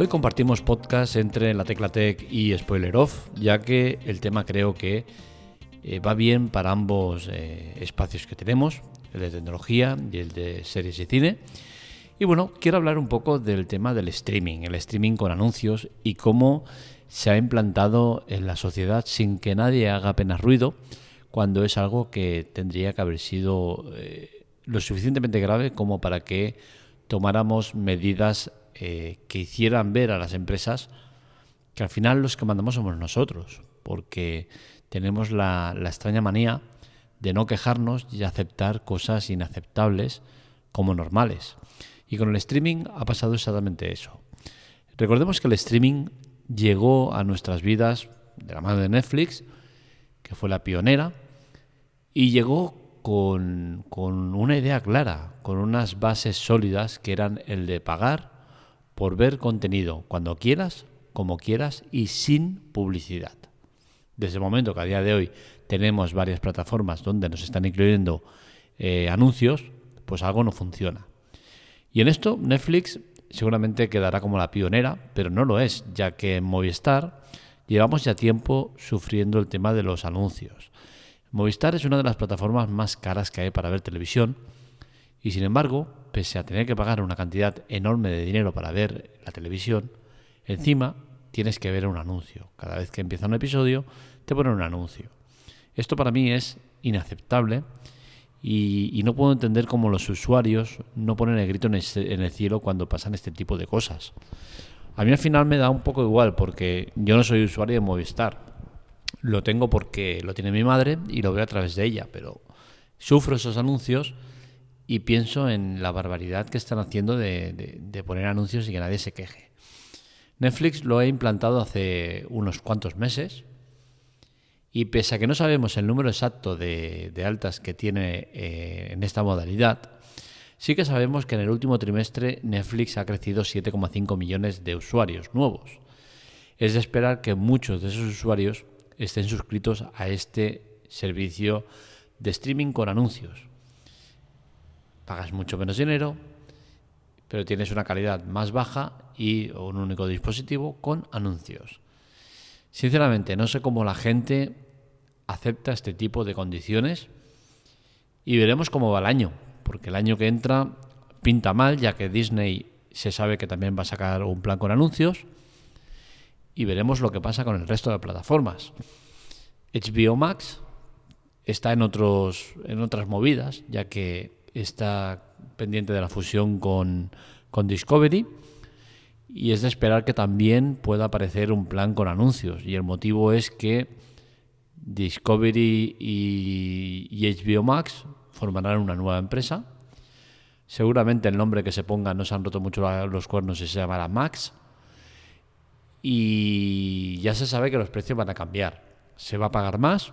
Hoy compartimos podcast entre La Tecla Tech y Spoiler Off, ya que el tema creo que eh, va bien para ambos eh, espacios que tenemos, el de tecnología y el de series y cine. Y bueno, quiero hablar un poco del tema del streaming, el streaming con anuncios y cómo se ha implantado en la sociedad sin que nadie haga apenas ruido, cuando es algo que tendría que haber sido eh, lo suficientemente grave como para que tomáramos medidas eh, que hicieran ver a las empresas que al final los que mandamos somos nosotros, porque tenemos la, la extraña manía de no quejarnos y aceptar cosas inaceptables como normales. Y con el streaming ha pasado exactamente eso. Recordemos que el streaming llegó a nuestras vidas de la mano de Netflix, que fue la pionera, y llegó con, con, una idea clara, con unas bases sólidas que eran el de pagar por ver contenido cuando quieras, como quieras y sin publicidad. Desde el momento que a día de hoy tenemos varias plataformas donde nos están incluyendo eh, anuncios, pues algo no funciona. Y en esto Netflix seguramente quedará como la pionera, pero no lo es, ya que en Movistar llevamos ya tiempo sufriendo el tema de los anuncios. Movistar es una de las plataformas más caras que hay para ver televisión y sin embargo, pese a tener que pagar una cantidad enorme de dinero para ver la televisión, encima tienes que ver un anuncio. Cada vez que empieza un episodio te ponen un anuncio. Esto para mí es inaceptable y, no puedo entender cómo los usuarios no ponen el grito en el, cielo cuando pasan este tipo de cosas. A mí al final me da un poco igual porque yo no soy usuario de Movistar. Lo tengo porque lo tiene mi madre y lo veo a través de ella, pero sufro esos anuncios y pienso en la barbaridad que están haciendo de, poner anuncios y que nadie se queje. Netflix lo ha implantado hace unos cuantos meses y pese a que no sabemos el número exacto de, altas que tiene eh, en esta modalidad, sí que sabemos que en el último trimestre Netflix ha crecido 7,5 millones de usuarios nuevos. Es de esperar que muchos de esos usuarios estén suscritos a este servicio de streaming con anuncios. Pagas mucho menos dinero, pero tienes una calidad más baja y un único dispositivo con anuncios. Sinceramente, no sé cómo la gente acepta este tipo de condiciones y veremos cómo va el año, porque el año que entra pinta mal, ya que Disney se sabe que también va a sacar un plan con anuncios y veremos lo que pasa con el resto de plataformas. HBO Max está en otros en otras movidas, ya que está pendiente de la fusión con, Discovery y es de esperar que también pueda aparecer un plan con anuncios. Y el motivo es que Discovery y, HBO Max formarán una nueva empresa. Seguramente el nombre que se ponga no se han roto mucho los cuernos y se llamará Max. Y ya se sabe que los precios van a cambiar. Se va a pagar más,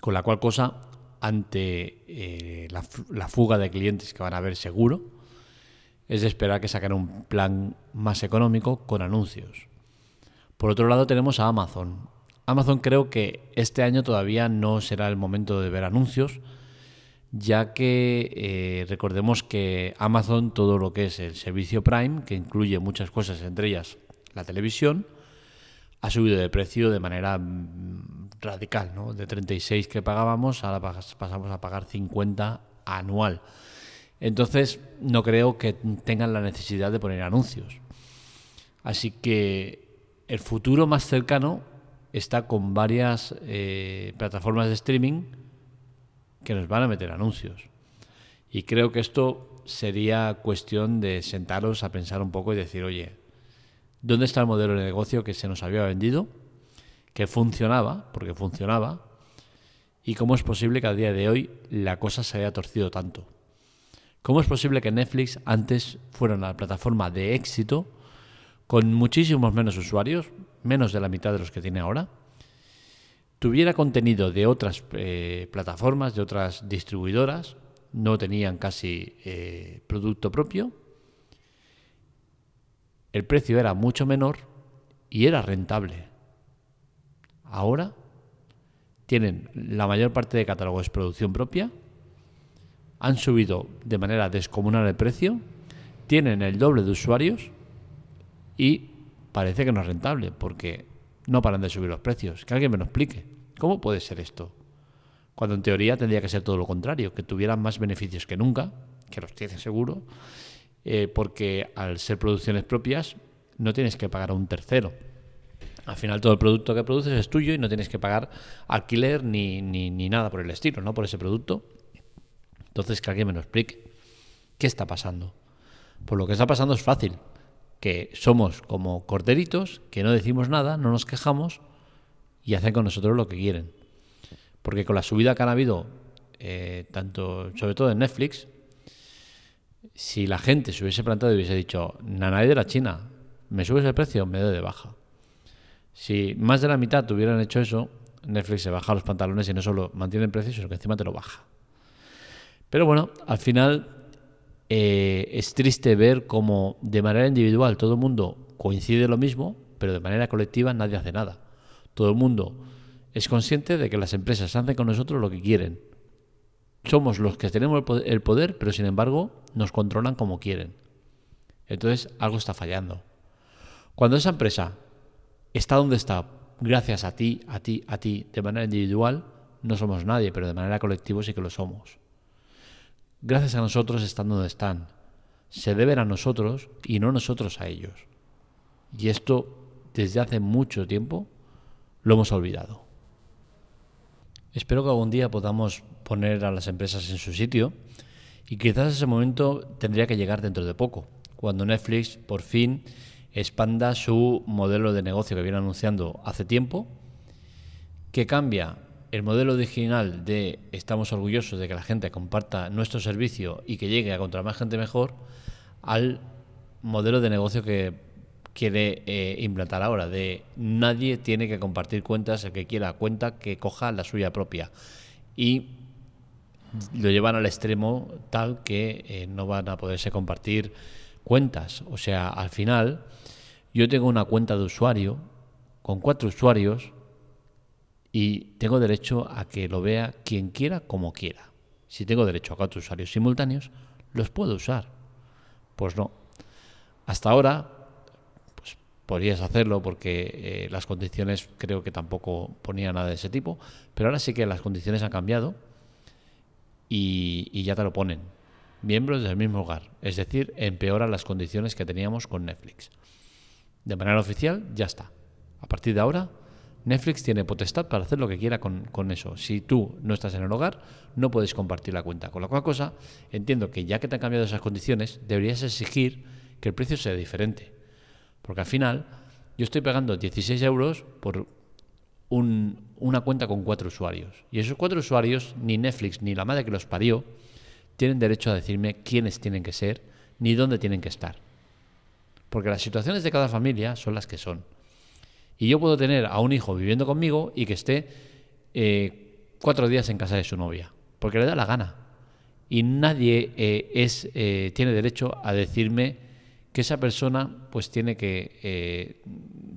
con la cual cosa, ante eh, la, fuga de clientes que van a haber seguro, es de esperar que saquen un plan más económico con anuncios. Por otro lado tenemos a Amazon. Amazon creo que este año todavía no será el momento de ver anuncios, ya que eh, recordemos que Amazon, todo lo que es el servicio Prime, que incluye muchas cosas, entre ellas la televisión, ha subido de precio de manera mm, radical, ¿no? De 36 que pagábamos, ahora pasamos a pagar 50 anual. Entonces, no creo que tengan la necesidad de poner anuncios. Así que el futuro más cercano está con varias eh, plataformas de streaming que nos van a meter anuncios. Y creo que esto sería cuestión de sentaros a pensar un poco y decir, oye, ¿dónde está el modelo de negocio que se nos había vendido? Que funcionaba, porque funcionaba, y cómo es posible que a día de hoy la cosa se haya torcido tanto. ¿Cómo es posible que Netflix antes fuera una plataforma de éxito con muchísimos menos usuarios, menos de la mitad de los que tiene ahora? Tuviera contenido de otras eh, plataformas, de otras distribuidoras, no tenían casi eh, producto propio, el precio era mucho menor y era rentable. Ahora tienen la mayor parte de catálogo producción propia han subido de manera descomunal el precio, tienen el doble de usuarios y parece que no es rentable porque no paran de subir los precios. Que alguien me lo explique. ¿Cómo puede ser esto? Cuando en teoría tendría que ser todo lo contrario, que tuvieran más beneficios que nunca, que los tiene seguro, eh, porque al ser producciones propias no tienes que pagar a un tercero. Al final todo el producto que produces es tuyo y no tienes que pagar alquiler ni, ni, ni nada por el estilo, ¿no? Por ese producto. Entonces que alguien me lo explique. ¿Qué está pasando? Pues lo que está pasando es fácil, que somos como corderitos, que no decimos nada, no nos quejamos y hacen con nosotros lo que quieren. Porque con la subida que han habido, eh, tanto, sobre todo en Netflix, si la gente se hubiese plantado y hubiese dicho, Nanay de la China, me subes el precio, me doy de baja. Si más de la mitad hubieran hecho eso, Netflix se baja los pantalones y no solo mantiene el precio, sino que encima te lo baja. Pero bueno, al final eh, es triste ver cómo de manera individual todo el mundo coincide lo mismo, pero de manera colectiva nadie hace nada. Todo el mundo es consciente de que las empresas hacen con nosotros lo que quieren. Somos los que tenemos el poder, pero sin embargo nos controlan como quieren. Entonces algo está fallando. Cuando esa empresa está donde está, gracias a ti, a ti, a ti, de manera individual, no somos nadie, pero de manera colectiva sí que lo somos gracias a nosotros están donde están. Se deben a nosotros y no nosotros a ellos. Y esto desde hace mucho tiempo lo hemos olvidado. Espero que algún día podamos poner a las empresas en su sitio y quizás ese momento tendría que llegar dentro de poco, cuando Netflix por fin expanda su modelo de negocio que viene anunciando hace tiempo, que cambia el modelo original de estamos orgullosos de que la gente comparta nuestro servicio y que llegue a contra más gente mejor, al modelo de negocio que quiere eh, implantar ahora, de nadie tiene que compartir cuentas, el que quiera cuenta que coja la suya propia. Y lo llevan al extremo tal que eh, no van a poderse compartir cuentas. O sea, al final yo tengo una cuenta de usuario con cuatro usuarios y tengo derecho a que lo vea quien quiera como quiera. Si tengo derecho a cuatro usuarios simultáneos, los puedo usar. Pues no. Hasta ahora, pues podrías hacerlo porque eh, las condiciones creo que tampoco ponía nada de ese tipo, pero ahora sí que las condiciones han cambiado y, y ya te lo ponen. Miembros del mismo hogar, es decir, empeoran las condiciones que teníamos con Netflix. De manera oficial, ya está. A partir de ahora, Netflix tiene potestad para hacer lo que quiera con, eso. Si tú no estás en el hogar, no puedes compartir la cuenta. Con la cual cosa, entiendo que ya que te han cambiado esas condiciones, deberías exigir que el precio sea diferente. Porque al final, yo estoy pagando 16 euros por una cuenta con cuatro usuarios. Y esos cuatro usuarios, ni Netflix ni la madre que los parió, tienen derecho a decirme quiénes tienen que ser ni dónde tienen que estar. Porque las situaciones de cada familia son las que son. Y yo puedo tener a un hijo viviendo conmigo y que esté eh, cuatro días en casa de su novia, porque le da la gana. Y nadie eh, es, eh, tiene derecho a decirme que esa persona pues tiene que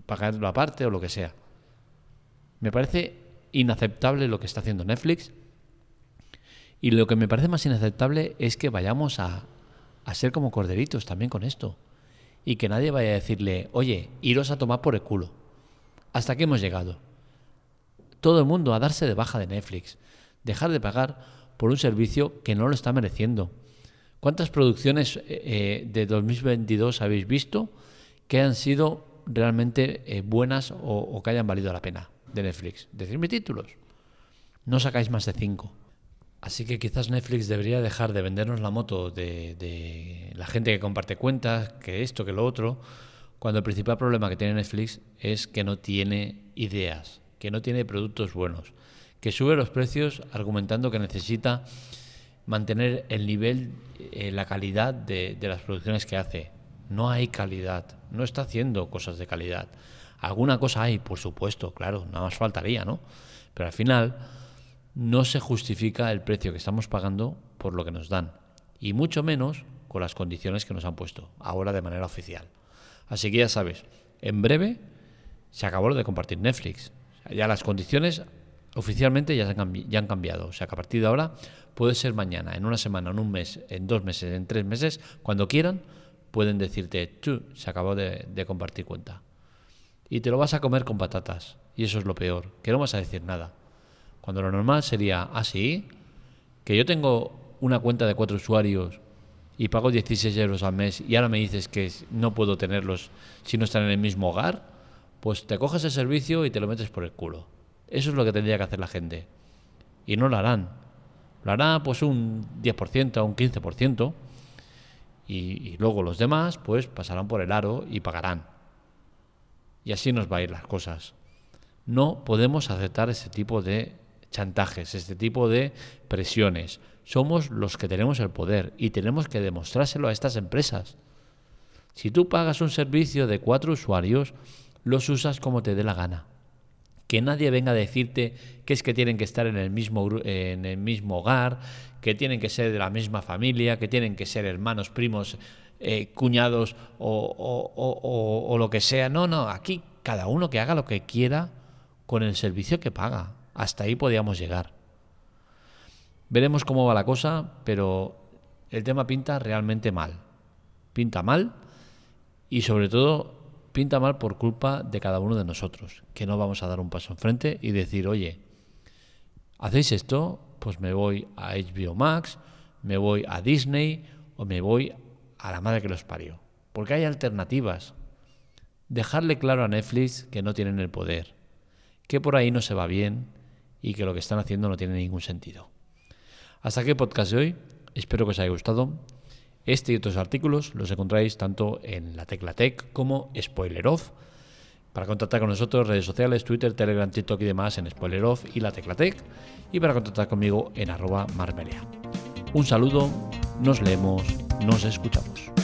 pagarlo aparte o lo que sea. Me parece inaceptable lo que está haciendo Netflix. Y lo que me parece más inaceptable es que vayamos a, a ser como corderitos también con esto. Y que nadie vaya a decirle, oye, iros a tomar por el culo. Hasta aquí hemos llegado. Todo el mundo a darse de baja de Netflix, dejar de pagar por un servicio que no lo está mereciendo. ¿Cuántas producciones eh, eh, de 2022 habéis visto que han sido realmente eh, buenas o, que hayan valido la pena de Netflix? Decidme títulos. No sacáis más de cinco. Así que quizás Netflix debería dejar de vendernos la moto de, de la gente que comparte cuentas, que esto, que lo otro, cuando el principal problema que tiene Netflix es que no tiene ideas, que no tiene productos buenos, que sube los precios argumentando que necesita mantener el nivel, eh, la calidad de, las producciones que hace. No hay calidad, no está haciendo cosas de calidad. Alguna cosa hay, por supuesto, claro, nada más faltaría, ¿no? Pero al final no se justifica el precio que estamos pagando por lo que nos dan, y mucho menos con las condiciones que nos han puesto, ahora de manera oficial. Así que ya sabes, en breve se acabó lo de compartir Netflix. ya las condiciones oficialmente ya, han ya han cambiado. O sea que a partir de ahora puede ser mañana, en una semana, en un mes, en dos meses, en tres meses, cuando quieran, pueden decirte, Chu, se acabó de, de compartir cuenta. Y te lo vas a comer con patatas. Y eso es lo peor, que no vas a decir nada. Cuando lo normal sería, así, ah, que yo tengo una cuenta de cuatro usuarios y pago 16 euros al mes y ahora me dices que no puedo tenerlos si no están en el mismo hogar, pues te coges el servicio y te lo metes por el culo. Eso es lo que tendría que hacer la gente. Y no lo harán. Lo hará pues un 10% o un 15%. Y, y luego los demás pues pasarán por el aro y pagarán. Y así nos va a ir las cosas. No podemos aceptar ese tipo de chantajes, este tipo de presiones. Somos los que tenemos el poder y tenemos que demostrárselo a estas empresas. Si tú pagas un servicio de cuatro usuarios, los usas como te dé la gana. Que nadie venga a decirte que es que tienen que estar en el mismo, en el mismo hogar, que tienen que ser de la misma familia, que tienen que ser hermanos, primos, eh, cuñados o, o lo que sea. No, no, aquí cada uno que haga lo que quiera con el servicio que paga. Hasta ahí podíamos llegar. Veremos cómo va la cosa, pero el tema pinta realmente mal. Pinta mal y sobre todo pinta mal por culpa de cada uno de nosotros, que no vamos a dar un paso enfrente y decir, oye, ¿hacéis esto? Pues me voy a HBO Max, me voy a Disney o me voy a la madre que los parió. Porque hay alternativas. Dejarle claro a Netflix que no tienen el poder, que por ahí no se va bien y que lo que están haciendo no tiene ningún sentido. Hasta aquí el podcast de hoy. Espero que os haya gustado. Este y otros artículos los encontráis tanto en la Tecla Tech como Spoiler Off. Para contactar con nosotros, redes sociales, Twitter, Telegram, TikTok y demás en Spoiler Off y la Tecla Tech. Y para contactar conmigo en arroba. Un saludo, nos leemos, nos escuchamos.